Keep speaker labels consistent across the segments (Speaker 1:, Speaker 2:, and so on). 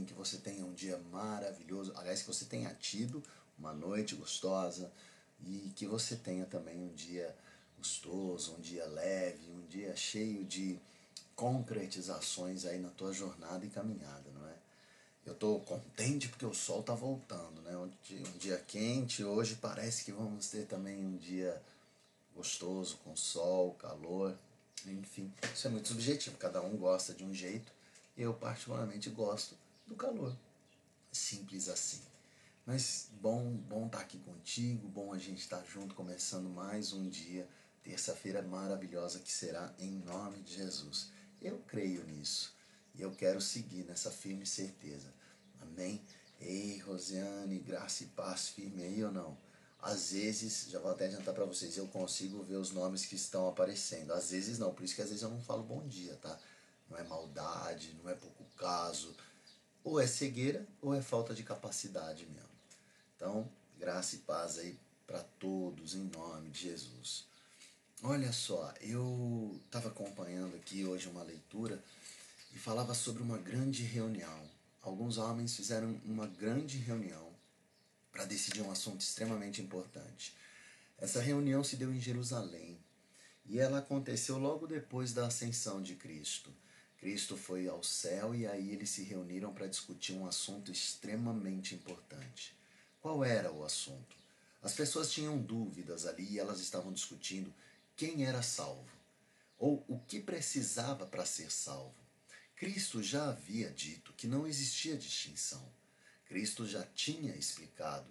Speaker 1: bem, que você tenha um dia maravilhoso. Aliás, que você tenha tido uma noite gostosa e que você tenha também um dia gostoso, um dia leve, um dia cheio de concretizações aí na tua jornada e caminhada, não é? Eu estou contente porque o sol está voltando, né? Um dia, um dia quente, hoje parece que vamos ter também um dia gostoso, com sol, calor, enfim, isso é muito subjetivo, cada um gosta de um jeito, eu particularmente gosto do calor, simples assim. Mas bom, bom estar tá aqui contigo, bom a gente estar tá junto, começando mais um dia, terça-feira maravilhosa que será em nome de Jesus. Eu creio nisso e eu quero seguir nessa firme certeza. Amém? Ei, Rosiane, graça e paz firme aí ou não? Às vezes, já vou até adiantar para vocês, eu consigo ver os nomes que estão aparecendo. Às vezes não, por isso que às vezes eu não falo bom dia, tá? Não é maldade, não é pouco caso. Ou é cegueira ou é falta de capacidade mesmo. Então, graça e paz aí para todos em nome de Jesus. Olha só, eu estava acompanhando aqui hoje uma leitura e falava sobre uma grande reunião. Alguns homens fizeram uma grande reunião para decidir um assunto extremamente importante. Essa reunião se deu em Jerusalém e ela aconteceu logo depois da ascensão de Cristo. Cristo foi ao céu e aí eles se reuniram para discutir um assunto extremamente importante. Qual era o assunto? As pessoas tinham dúvidas ali e elas estavam discutindo quem era salvo ou o que precisava para ser salvo. Cristo já havia dito que não existia distinção. Cristo já tinha explicado,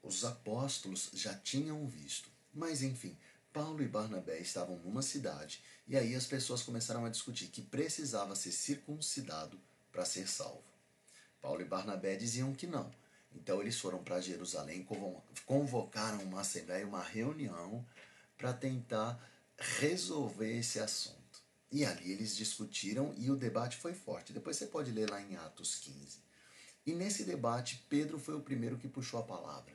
Speaker 1: os apóstolos já tinham visto. Mas enfim, Paulo e Barnabé estavam numa cidade e aí as pessoas começaram a discutir que precisava ser circuncidado para ser salvo. Paulo e Barnabé diziam que não. Então eles foram para Jerusalém, convocaram uma assembleia, uma reunião para tentar resolver esse assunto. E ali eles discutiram e o debate foi forte. Depois você pode ler lá em Atos 15. E nesse debate, Pedro foi o primeiro que puxou a palavra.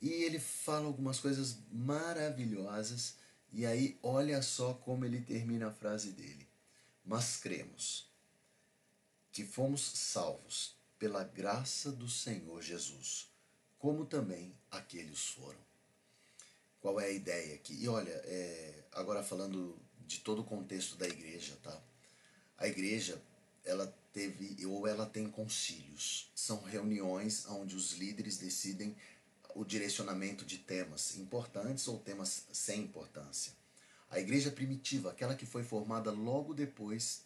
Speaker 1: E ele fala algumas coisas maravilhosas, e aí olha só como ele termina a frase dele. Mas cremos que fomos salvos pela graça do Senhor Jesus, como também aqueles foram. Qual é a ideia aqui? E olha, é, agora falando de todo o contexto da igreja, tá? A igreja, ela teve ou ela tem concílios. São reuniões onde os líderes decidem o direcionamento de temas importantes ou temas sem importância. A igreja primitiva, aquela que foi formada logo depois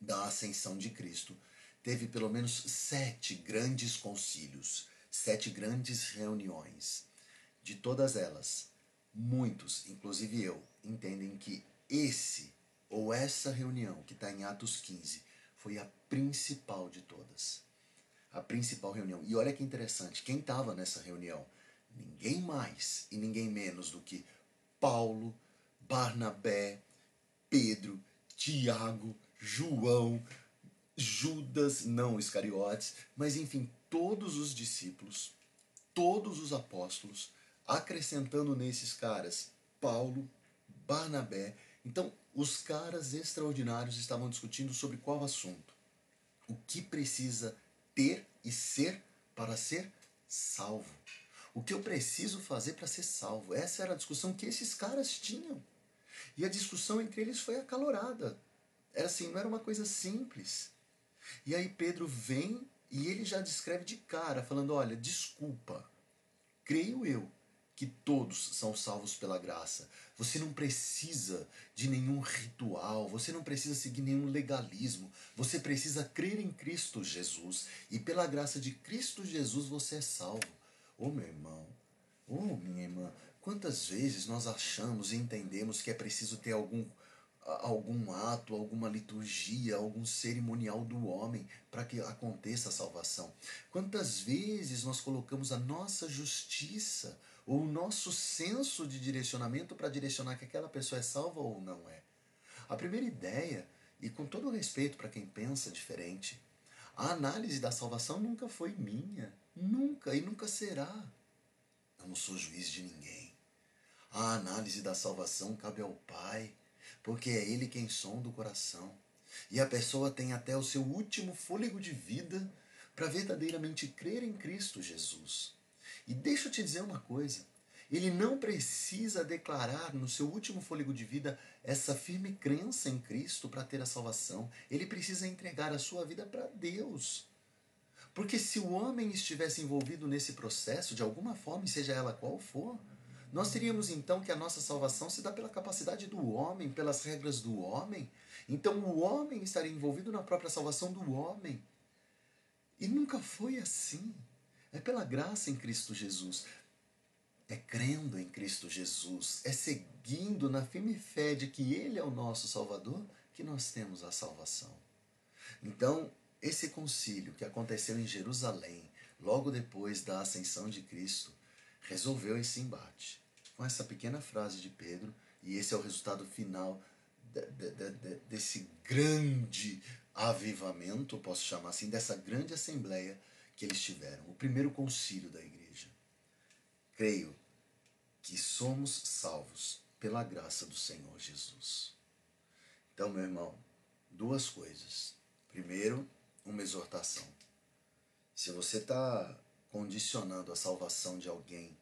Speaker 1: da ascensão de Cristo, teve pelo menos sete grandes concílios, sete grandes reuniões. De todas elas, muitos, inclusive eu, entendem que esse ou essa reunião que está em Atos 15 foi a principal de todas. A principal reunião. E olha que interessante, quem estava nessa reunião? Ninguém mais e ninguém menos do que Paulo, Barnabé, Pedro, Tiago, João, Judas, não Iscariotes, mas enfim, todos os discípulos, todos os apóstolos, acrescentando nesses caras Paulo, Barnabé. Então, os caras extraordinários estavam discutindo sobre qual assunto? O que precisa ter e ser para ser salvo? O que eu preciso fazer para ser salvo? Essa era a discussão que esses caras tinham. E a discussão entre eles foi acalorada. Era assim, não era uma coisa simples. E aí Pedro vem e ele já descreve de cara, falando: Olha, desculpa, creio eu que todos são salvos pela graça. Você não precisa de nenhum ritual, você não precisa seguir nenhum legalismo. Você precisa crer em Cristo Jesus e pela graça de Cristo Jesus você é salvo. Ô oh, meu irmão, ô oh, minha irmã, quantas vezes nós achamos e entendemos que é preciso ter algum algum ato, alguma liturgia, algum cerimonial do homem para que aconteça a salvação. Quantas vezes nós colocamos a nossa justiça ou o nosso senso de direcionamento para direcionar que aquela pessoa é salva ou não é? A primeira ideia, e com todo respeito para quem pensa diferente, a análise da salvação nunca foi minha, nunca e nunca será. Eu não sou juiz de ninguém. A análise da salvação cabe ao Pai porque é Ele quem sonda o coração. E a pessoa tem até o seu último fôlego de vida para verdadeiramente crer em Cristo Jesus. E deixa eu te dizer uma coisa: ele não precisa declarar no seu último fôlego de vida essa firme crença em Cristo para ter a salvação. Ele precisa entregar a sua vida para Deus. Porque se o homem estivesse envolvido nesse processo, de alguma forma, seja ela qual for, nós teríamos então que a nossa salvação se dá pela capacidade do homem, pelas regras do homem. Então o homem estaria envolvido na própria salvação do homem. E nunca foi assim. É pela graça em Cristo Jesus. É crendo em Cristo Jesus, é seguindo na firme fé de que Ele é o nosso Salvador que nós temos a salvação. Então, esse concílio que aconteceu em Jerusalém, logo depois da ascensão de Cristo, resolveu esse embate. Com essa pequena frase de Pedro, e esse é o resultado final de, de, de, desse grande avivamento, posso chamar assim, dessa grande assembleia que eles tiveram, o primeiro concílio da igreja. Creio que somos salvos pela graça do Senhor Jesus. Então, meu irmão, duas coisas. Primeiro, uma exortação. Se você está condicionando a salvação de alguém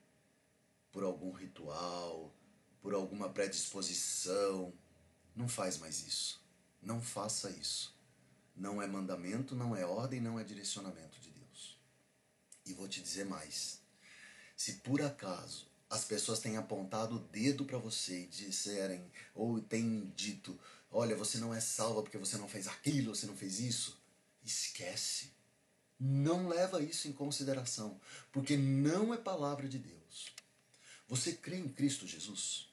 Speaker 1: por algum ritual, por alguma predisposição, não faz mais isso. Não faça isso. Não é mandamento, não é ordem, não é direcionamento de Deus. E vou te dizer mais. Se por acaso as pessoas têm apontado o dedo para você e disserem, ou têm dito, olha, você não é salva porque você não fez aquilo, você não fez isso, Esquece. Não leva isso em consideração, porque não é palavra de Deus. Você crê em Cristo Jesus?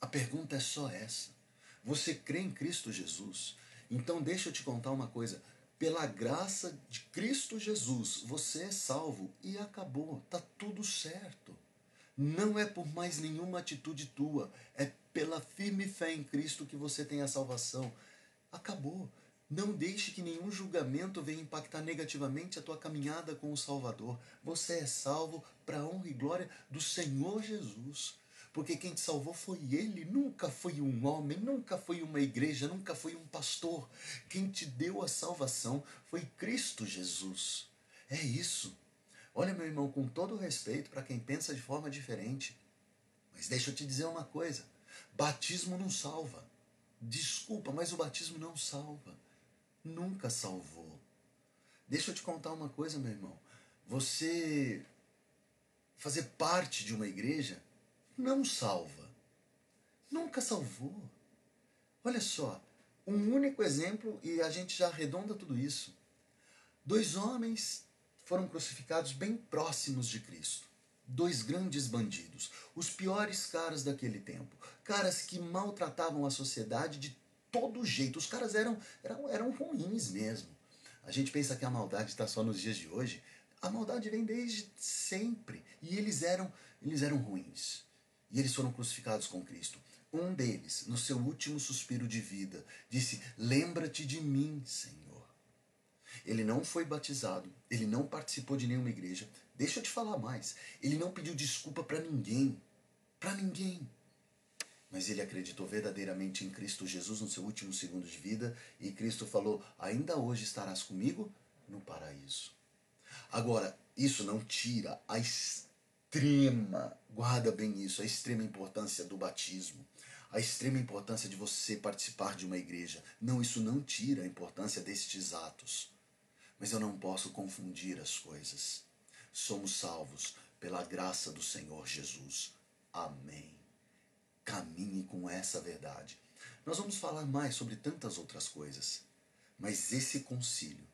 Speaker 1: A pergunta é só essa. Você crê em Cristo Jesus? Então deixa eu te contar uma coisa. Pela graça de Cristo Jesus, você é salvo e acabou. Tá tudo certo. Não é por mais nenhuma atitude tua, é pela firme fé em Cristo que você tem a salvação. Acabou. Não deixe que nenhum julgamento venha impactar negativamente a tua caminhada com o Salvador. Você é salvo para a honra e glória do Senhor Jesus. Porque quem te salvou foi Ele, nunca foi um homem, nunca foi uma igreja, nunca foi um pastor. Quem te deu a salvação foi Cristo Jesus. É isso. Olha, meu irmão, com todo respeito para quem pensa de forma diferente, mas deixa eu te dizer uma coisa: batismo não salva. Desculpa, mas o batismo não salva nunca salvou. Deixa eu te contar uma coisa, meu irmão. Você fazer parte de uma igreja não salva. Nunca salvou. Olha só, um único exemplo e a gente já arredonda tudo isso. Dois homens foram crucificados bem próximos de Cristo. Dois grandes bandidos, os piores caras daquele tempo, caras que maltratavam a sociedade de todo jeito. Os caras eram, eram, eram ruins mesmo. A gente pensa que a maldade está só nos dias de hoje. A maldade vem desde sempre. E eles eram, eles eram ruins. E eles foram crucificados com Cristo. Um deles, no seu último suspiro de vida, disse: Lembra-te de mim, Senhor. Ele não foi batizado, ele não participou de nenhuma igreja. Deixa eu te falar mais. Ele não pediu desculpa para ninguém. Para ninguém mas ele acreditou verdadeiramente em Cristo Jesus no seu último segundo de vida e Cristo falou: Ainda hoje estarás comigo no paraíso. Agora, isso não tira a extrema, guarda bem isso, a extrema importância do batismo, a extrema importância de você participar de uma igreja. Não, isso não tira a importância destes atos. Mas eu não posso confundir as coisas. Somos salvos pela graça do Senhor Jesus. Amém. Caminhe com essa verdade. Nós vamos falar mais sobre tantas outras coisas, mas esse concílio,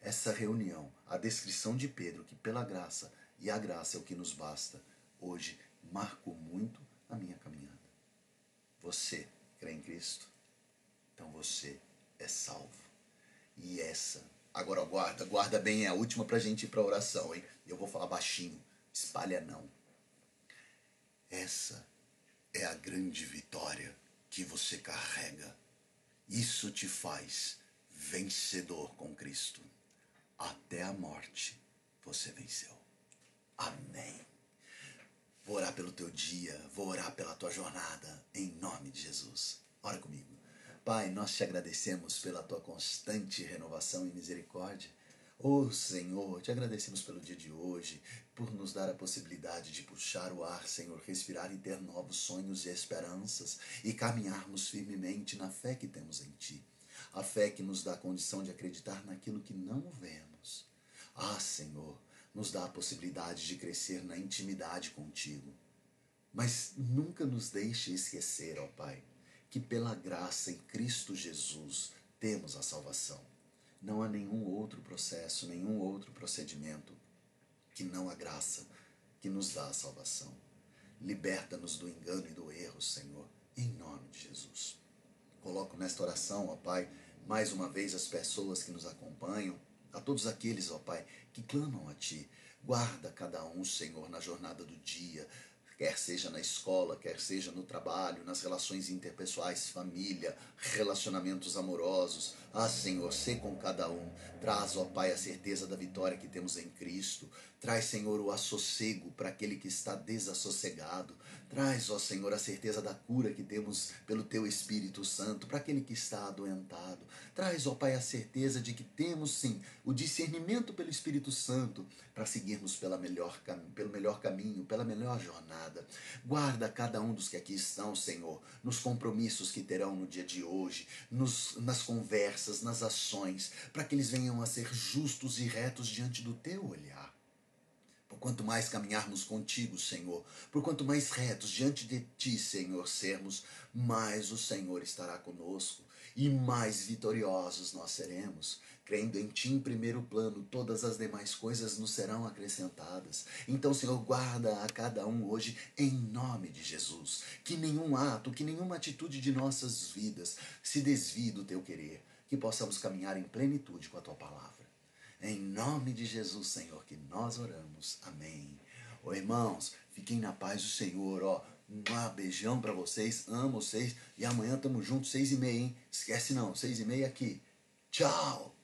Speaker 1: essa reunião, a descrição de Pedro, que pela graça e a graça é o que nos basta, hoje marcou muito a minha caminhada. Você crê em Cristo? Então você é salvo. E essa, agora guarda, guarda bem, é a última para a gente ir para oração, hein? Eu vou falar baixinho, espalha não. Essa é a grande vitória que você carrega. Isso te faz vencedor com Cristo. Até a morte você venceu. Amém. Vou orar pelo teu dia, vou orar pela tua jornada, em nome de Jesus. Ora comigo. Pai, nós te agradecemos pela tua constante renovação e misericórdia. Oh Senhor, te agradecemos pelo dia de hoje, por nos dar a possibilidade de puxar o ar, Senhor, respirar e ter novos sonhos e esperanças e caminharmos firmemente na fé que temos em Ti. A fé que nos dá a condição de acreditar naquilo que não vemos. Ah, Senhor, nos dá a possibilidade de crescer na intimidade contigo. Mas nunca nos deixe esquecer, ó Pai, que pela graça em Cristo Jesus temos a salvação. Não há nenhum outro processo, nenhum outro procedimento que não a graça que nos dá a salvação. Liberta-nos do engano e do erro, Senhor, em nome de Jesus. Coloco nesta oração, ó Pai, mais uma vez as pessoas que nos acompanham, a todos aqueles, ó Pai, que clamam a Ti. Guarda cada um, Senhor, na jornada do dia, quer seja na escola, quer seja no trabalho, nas relações interpessoais, família, relacionamentos amorosos. Ah, Senhor, sê com cada um. Traz, ó Pai, a certeza da vitória que temos em Cristo. Traz, Senhor, o assossego para aquele que está desassossegado. Traz, ó Senhor, a certeza da cura que temos pelo Teu Espírito Santo para aquele que está adoentado. Traz, ó Pai, a certeza de que temos sim o discernimento pelo Espírito Santo para seguirmos pela melhor, pelo melhor caminho, pela melhor jornada. Guarda cada um dos que aqui estão, Senhor, nos compromissos que terão no dia de hoje, nos, nas conversas, nas ações, para que eles venham a ser justos e retos diante do Teu olhar. Por quanto mais caminharmos contigo, Senhor, por quanto mais retos diante de ti, Senhor, sermos, mais o Senhor estará conosco e mais vitoriosos nós seremos. Crendo em ti em primeiro plano, todas as demais coisas nos serão acrescentadas. Então, Senhor, guarda a cada um hoje em nome de Jesus. Que nenhum ato, que nenhuma atitude de nossas vidas se desvie do teu querer. Que possamos caminhar em plenitude com a tua palavra. Em nome de Jesus, Senhor, que nós oramos. Amém. Ô irmãos, fiquem na paz do Senhor, ó. Um beijão para vocês, amo vocês. E amanhã tamo juntos, seis e meia, hein? Esquece não, seis e meia aqui. Tchau!